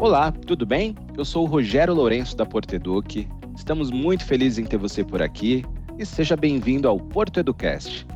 Olá, tudo bem? Eu sou o Rogério Lourenço da Porto Eduque. Estamos muito felizes em ter você por aqui e seja bem-vindo ao Porto Educast.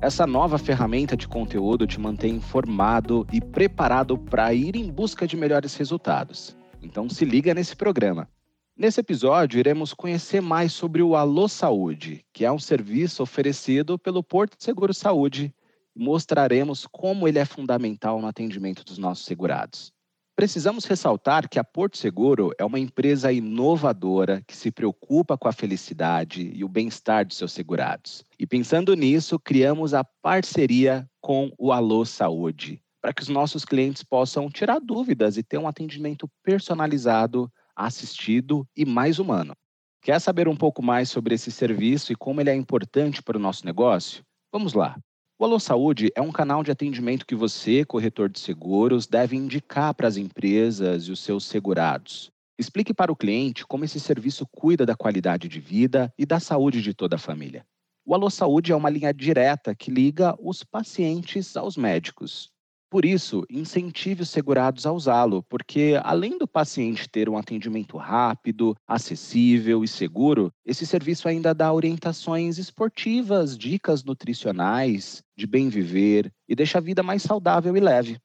Essa nova ferramenta de conteúdo te mantém informado e preparado para ir em busca de melhores resultados. Então se liga nesse programa. Nesse episódio, iremos conhecer mais sobre o Alô Saúde, que é um serviço oferecido pelo Porto Seguro Saúde, e mostraremos como ele é fundamental no atendimento dos nossos segurados. Precisamos ressaltar que a Porto Seguro é uma empresa inovadora que se preocupa com a felicidade e o bem-estar de seus segurados. E pensando nisso, criamos a parceria com o Alô Saúde, para que os nossos clientes possam tirar dúvidas e ter um atendimento personalizado, assistido e mais humano. Quer saber um pouco mais sobre esse serviço e como ele é importante para o nosso negócio? Vamos lá. O Alô Saúde é um canal de atendimento que você, corretor de seguros, deve indicar para as empresas e os seus segurados. Explique para o cliente como esse serviço cuida da qualidade de vida e da saúde de toda a família. O Alô Saúde é uma linha direta que liga os pacientes aos médicos. Por isso, incentive os segurados a usá-lo, porque além do paciente ter um atendimento rápido, acessível e seguro, esse serviço ainda dá orientações esportivas, dicas nutricionais, de bem viver e deixa a vida mais saudável e leve.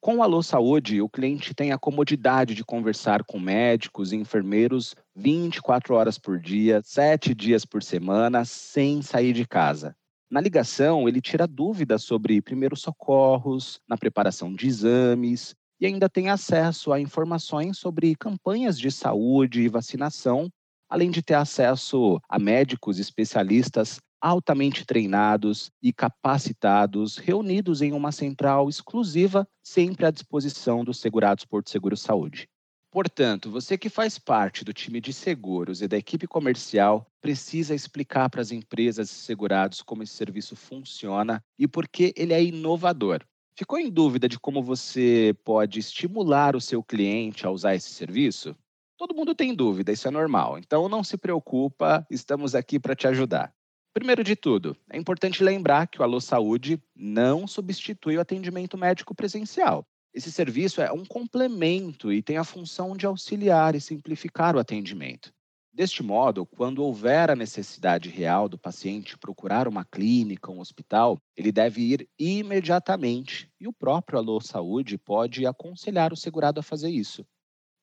Com o Alô Saúde, o cliente tem a comodidade de conversar com médicos e enfermeiros 24 horas por dia, 7 dias por semana, sem sair de casa. Na ligação, ele tira dúvidas sobre primeiros socorros, na preparação de exames e ainda tem acesso a informações sobre campanhas de saúde e vacinação, além de ter acesso a médicos especialistas altamente treinados e capacitados, reunidos em uma central exclusiva, sempre à disposição dos segurados Porto Seguro Saúde. Portanto, você que faz parte do time de seguros e da equipe comercial precisa explicar para as empresas e segurados como esse serviço funciona e por que ele é inovador. Ficou em dúvida de como você pode estimular o seu cliente a usar esse serviço? Todo mundo tem dúvida, isso é normal. Então não se preocupa, estamos aqui para te ajudar. Primeiro de tudo, é importante lembrar que o Alô Saúde não substitui o atendimento médico presencial. Esse serviço é um complemento e tem a função de auxiliar e simplificar o atendimento. Deste modo, quando houver a necessidade real do paciente procurar uma clínica, um hospital, ele deve ir imediatamente e o próprio Alô Saúde pode aconselhar o segurado a fazer isso.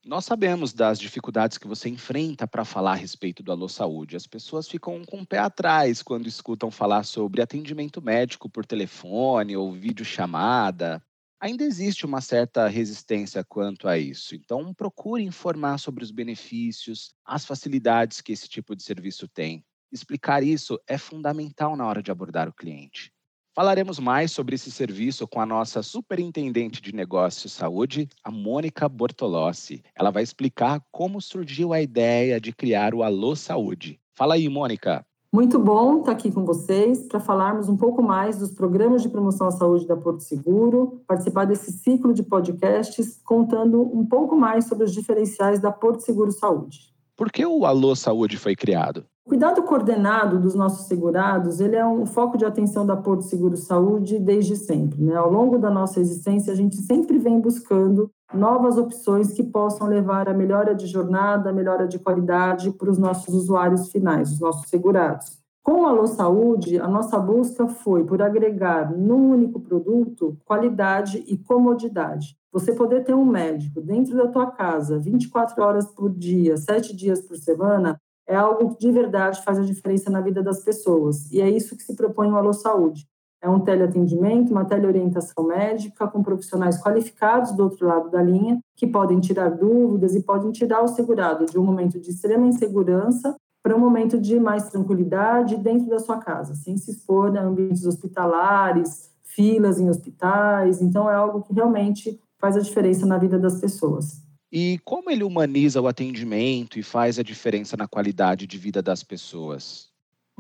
Nós sabemos das dificuldades que você enfrenta para falar a respeito do Alô Saúde. As pessoas ficam com o pé atrás quando escutam falar sobre atendimento médico por telefone ou videochamada ainda existe uma certa resistência quanto a isso. Então, procure informar sobre os benefícios, as facilidades que esse tipo de serviço tem. Explicar isso é fundamental na hora de abordar o cliente. Falaremos mais sobre esse serviço com a nossa superintendente de negócios saúde, a Mônica Bortolossi. Ela vai explicar como surgiu a ideia de criar o Alô Saúde. Fala aí, Mônica. Muito bom estar aqui com vocês para falarmos um pouco mais dos programas de promoção à saúde da Porto Seguro, participar desse ciclo de podcasts contando um pouco mais sobre os diferenciais da Porto Seguro Saúde. Por que o Alô Saúde foi criado? O cuidado coordenado dos nossos segurados, ele é um foco de atenção da Porto Seguro Saúde desde sempre. Né? Ao longo da nossa existência, a gente sempre vem buscando novas opções que possam levar a melhora de jornada, a melhora de qualidade para os nossos usuários finais, os nossos segurados. Com a Alô Saúde, a nossa busca foi por agregar num único produto qualidade e comodidade. Você poder ter um médico dentro da tua casa 24 horas por dia, 7 dias por semana, é algo que de verdade faz a diferença na vida das pessoas. E é isso que se propõe o Alô Saúde. É um teleatendimento, uma teleorientação médica com profissionais qualificados do outro lado da linha, que podem tirar dúvidas e podem tirar o segurado de um momento de extrema insegurança para um momento de mais tranquilidade dentro da sua casa, sem se expor a ambientes hospitalares, filas em hospitais. Então, é algo que realmente faz a diferença na vida das pessoas. E como ele humaniza o atendimento e faz a diferença na qualidade de vida das pessoas?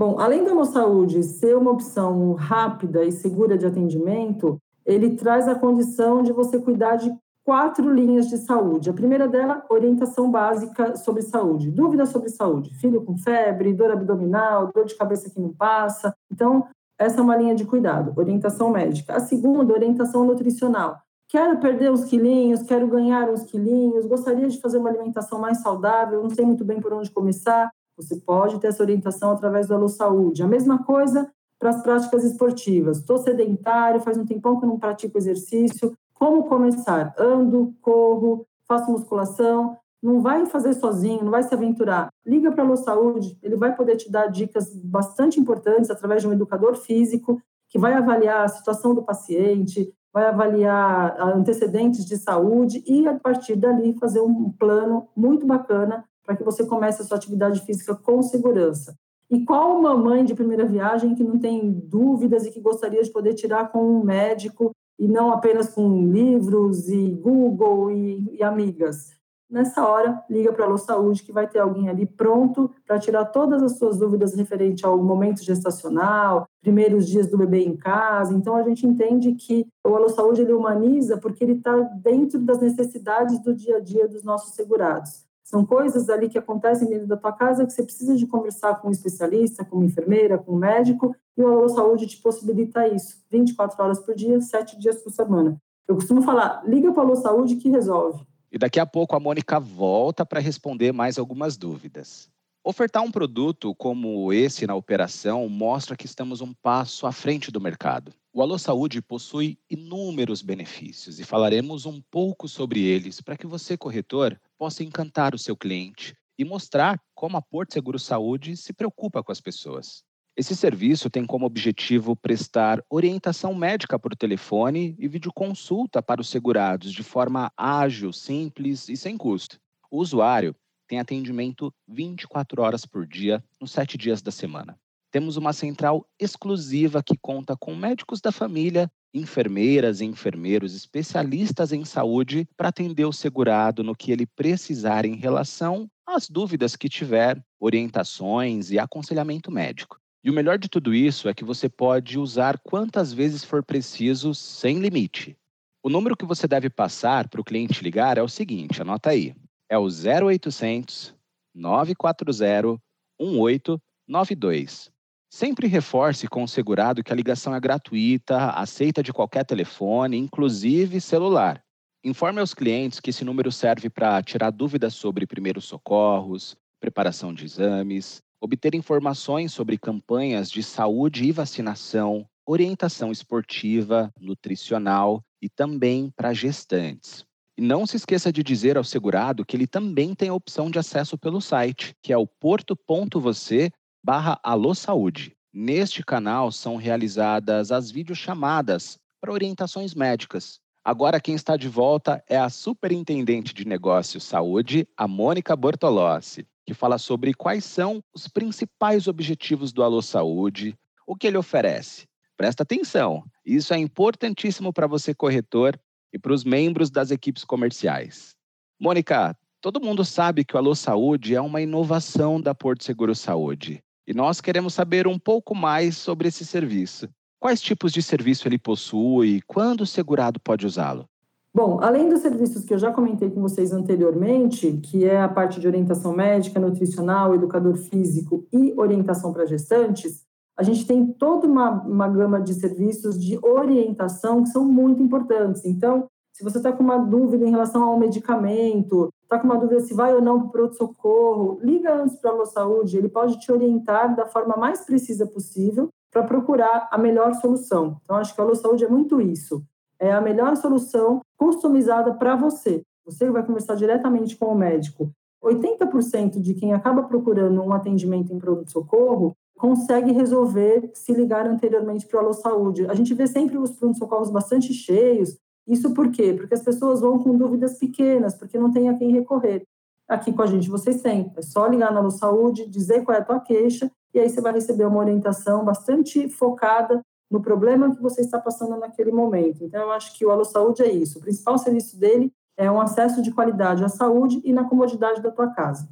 Bom, além da Saúde ser uma opção rápida e segura de atendimento, ele traz a condição de você cuidar de quatro linhas de saúde. A primeira dela, orientação básica sobre saúde. Dúvidas sobre saúde. Filho com febre, dor abdominal, dor de cabeça que não passa. Então, essa é uma linha de cuidado, orientação médica. A segunda, orientação nutricional quero perder uns quilinhos, quero ganhar uns quilinhos, gostaria de fazer uma alimentação mais saudável, não sei muito bem por onde começar. Você pode ter essa orientação através do Alô Saúde. A mesma coisa para as práticas esportivas. Estou sedentário, faz um tempão que não pratico exercício. Como começar? Ando, corro, faço musculação. Não vai fazer sozinho, não vai se aventurar. Liga para a Alô Saúde, ele vai poder te dar dicas bastante importantes através de um educador físico que vai avaliar a situação do paciente, vai avaliar antecedentes de saúde e, a partir dali, fazer um plano muito bacana para que você comece a sua atividade física com segurança. E qual mamãe de primeira viagem que não tem dúvidas e que gostaria de poder tirar com um médico e não apenas com livros e Google e, e amigas? nessa hora, liga para a Alô Saúde, que vai ter alguém ali pronto para tirar todas as suas dúvidas referente ao momento gestacional, primeiros dias do bebê em casa. Então, a gente entende que o Alô Saúde ele humaniza porque ele está dentro das necessidades do dia a dia dos nossos segurados. São coisas ali que acontecem dentro da tua casa que você precisa de conversar com um especialista, com uma enfermeira, com um médico, e o Alô Saúde te possibilita isso, 24 horas por dia, 7 dias por semana. Eu costumo falar, liga para o Alô Saúde que resolve. E daqui a pouco a Mônica volta para responder mais algumas dúvidas. Ofertar um produto como esse na operação mostra que estamos um passo à frente do mercado. O Alô Saúde possui inúmeros benefícios e falaremos um pouco sobre eles para que você, corretor, possa encantar o seu cliente e mostrar como a Porto Seguro Saúde se preocupa com as pessoas. Esse serviço tem como objetivo prestar orientação médica por telefone e videoconsulta para os segurados de forma ágil, simples e sem custo. O usuário tem atendimento 24 horas por dia, nos sete dias da semana. Temos uma central exclusiva que conta com médicos da família, enfermeiras e enfermeiros especialistas em saúde para atender o segurado no que ele precisar em relação às dúvidas que tiver, orientações e aconselhamento médico. E o melhor de tudo isso é que você pode usar quantas vezes for preciso, sem limite. O número que você deve passar para o cliente ligar é o seguinte: anota aí. É o 0800 940 1892. Sempre reforce com o segurado que a ligação é gratuita, aceita de qualquer telefone, inclusive celular. Informe aos clientes que esse número serve para tirar dúvidas sobre primeiros socorros, preparação de exames, obter informações sobre campanhas de saúde e vacinação, orientação esportiva, nutricional e também para gestantes. E não se esqueça de dizer ao segurado que ele também tem a opção de acesso pelo site, que é o porto.você barra Alô Saúde. Neste canal são realizadas as videochamadas para orientações médicas. Agora quem está de volta é a Superintendente de Negócios Saúde, a Mônica Bortolossi que fala sobre quais são os principais objetivos do Alô Saúde, o que ele oferece. Presta atenção, isso é importantíssimo para você, corretor, e para os membros das equipes comerciais. Mônica, todo mundo sabe que o Alô Saúde é uma inovação da Porto Seguro Saúde e nós queremos saber um pouco mais sobre esse serviço. Quais tipos de serviço ele possui? Quando o segurado pode usá-lo? Bom, além dos serviços que eu já comentei com vocês anteriormente, que é a parte de orientação médica, nutricional, educador físico e orientação para gestantes, a gente tem toda uma, uma gama de serviços de orientação que são muito importantes. Então, se você está com uma dúvida em relação ao medicamento, está com uma dúvida se vai ou não para o pronto-socorro, liga antes para a Saúde, ele pode te orientar da forma mais precisa possível para procurar a melhor solução. Então, acho que a Saúde é muito isso é a melhor solução customizada para você. Você vai conversar diretamente com o médico. 80% de quem acaba procurando um atendimento em pronto-socorro consegue resolver se ligar anteriormente para o Alô Saúde. A gente vê sempre os pronto-socorros bastante cheios. Isso por quê? Porque as pessoas vão com dúvidas pequenas, porque não tem a quem recorrer. Aqui com a gente vocês têm. É só ligar na Alô Saúde, dizer qual é a tua queixa, e aí você vai receber uma orientação bastante focada no problema que você está passando naquele momento. Então, eu acho que o Alô Saúde é isso. O principal serviço dele é um acesso de qualidade à saúde e na comodidade da tua casa.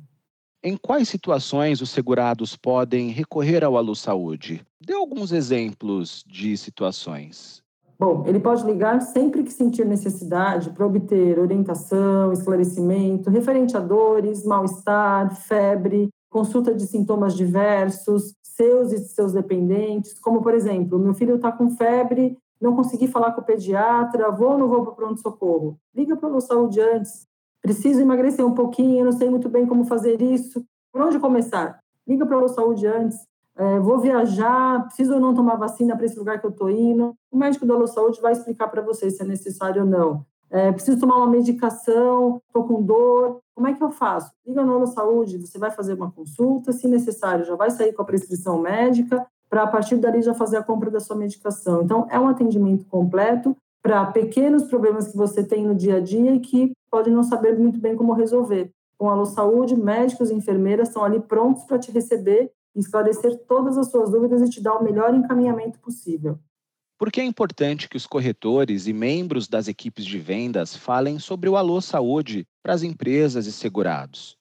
Em quais situações os segurados podem recorrer ao Alô Saúde? Dê alguns exemplos de situações. Bom, ele pode ligar sempre que sentir necessidade para obter orientação, esclarecimento referente a dores, mal-estar, febre, consulta de sintomas diversos, seus e seus dependentes, como por exemplo, meu filho está com febre não consegui falar com o pediatra, vou ou não vou para o pronto-socorro? Liga para o saúde antes. Preciso emagrecer um pouquinho, não sei muito bem como fazer isso. Por onde começar? Liga para o saúde antes. É, vou viajar, preciso ou não tomar vacina para esse lugar que eu estou indo. O médico da Saúde vai explicar para você se é necessário ou não. É, preciso tomar uma medicação, estou com dor, como é que eu faço? Liga no Saúde, você vai fazer uma consulta, se necessário, já vai sair com a prescrição médica, para a partir dali já fazer a compra da sua medicação. Então, é um atendimento completo para pequenos problemas que você tem no dia a dia e que pode não saber muito bem como resolver. Com a Alô Saúde, médicos e enfermeiras estão ali prontos para te receber, esclarecer todas as suas dúvidas e te dar o melhor encaminhamento possível. Por que é importante que os corretores e membros das equipes de vendas falem sobre o Alô Saúde para as empresas e segurados?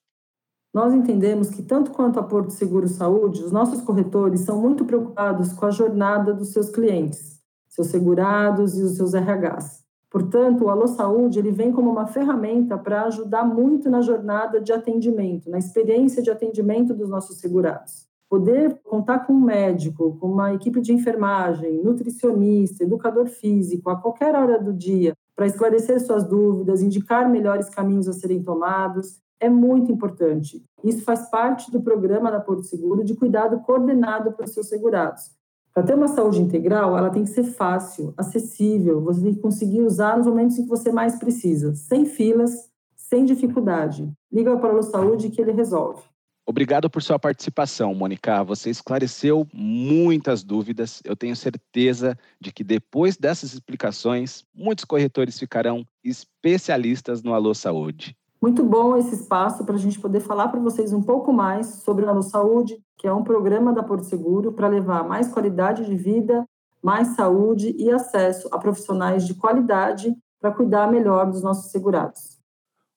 Nós entendemos que, tanto quanto a Porto Seguro Saúde, os nossos corretores são muito preocupados com a jornada dos seus clientes, seus segurados e os seus RHs. Portanto, o Alô Saúde ele vem como uma ferramenta para ajudar muito na jornada de atendimento, na experiência de atendimento dos nossos segurados. Poder contar com um médico, com uma equipe de enfermagem, nutricionista, educador físico, a qualquer hora do dia, para esclarecer suas dúvidas, indicar melhores caminhos a serem tomados, é muito importante. Isso faz parte do programa da Porto Seguro de cuidado coordenado para os seus segurados. Para ter uma saúde integral, ela tem que ser fácil, acessível, você tem que conseguir usar nos momentos em que você mais precisa, sem filas, sem dificuldade. Liga para o Saúde que ele resolve. Obrigado por sua participação, Mônica. Você esclareceu muitas dúvidas. Eu tenho certeza de que depois dessas explicações, muitos corretores ficarão especialistas no Alô Saúde. Muito bom esse espaço para a gente poder falar para vocês um pouco mais sobre o Alô Saúde, que é um programa da Porto Seguro para levar mais qualidade de vida, mais saúde e acesso a profissionais de qualidade para cuidar melhor dos nossos segurados.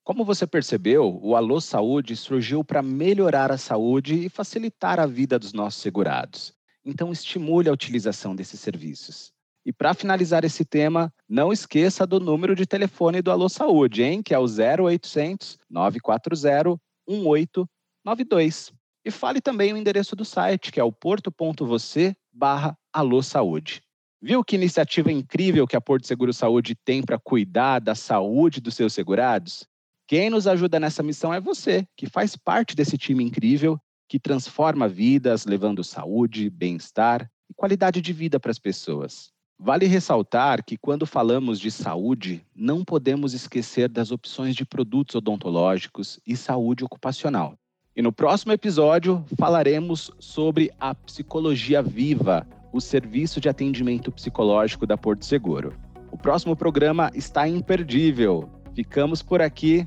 Como você percebeu, o Alô Saúde surgiu para melhorar a saúde e facilitar a vida dos nossos segurados. Então, estimule a utilização desses serviços. E para finalizar esse tema, não esqueça do número de telefone do Alô Saúde, hein? Que é o 0800 940 1892. E fale também o endereço do site, que é o porto.você barra Alô Saúde. Viu que iniciativa incrível que a Porto Seguro Saúde tem para cuidar da saúde dos seus segurados? Quem nos ajuda nessa missão é você, que faz parte desse time incrível que transforma vidas, levando saúde, bem-estar e qualidade de vida para as pessoas. Vale ressaltar que, quando falamos de saúde, não podemos esquecer das opções de produtos odontológicos e saúde ocupacional. E no próximo episódio falaremos sobre a Psicologia Viva, o serviço de atendimento psicológico da Porto Seguro. O próximo programa está imperdível. Ficamos por aqui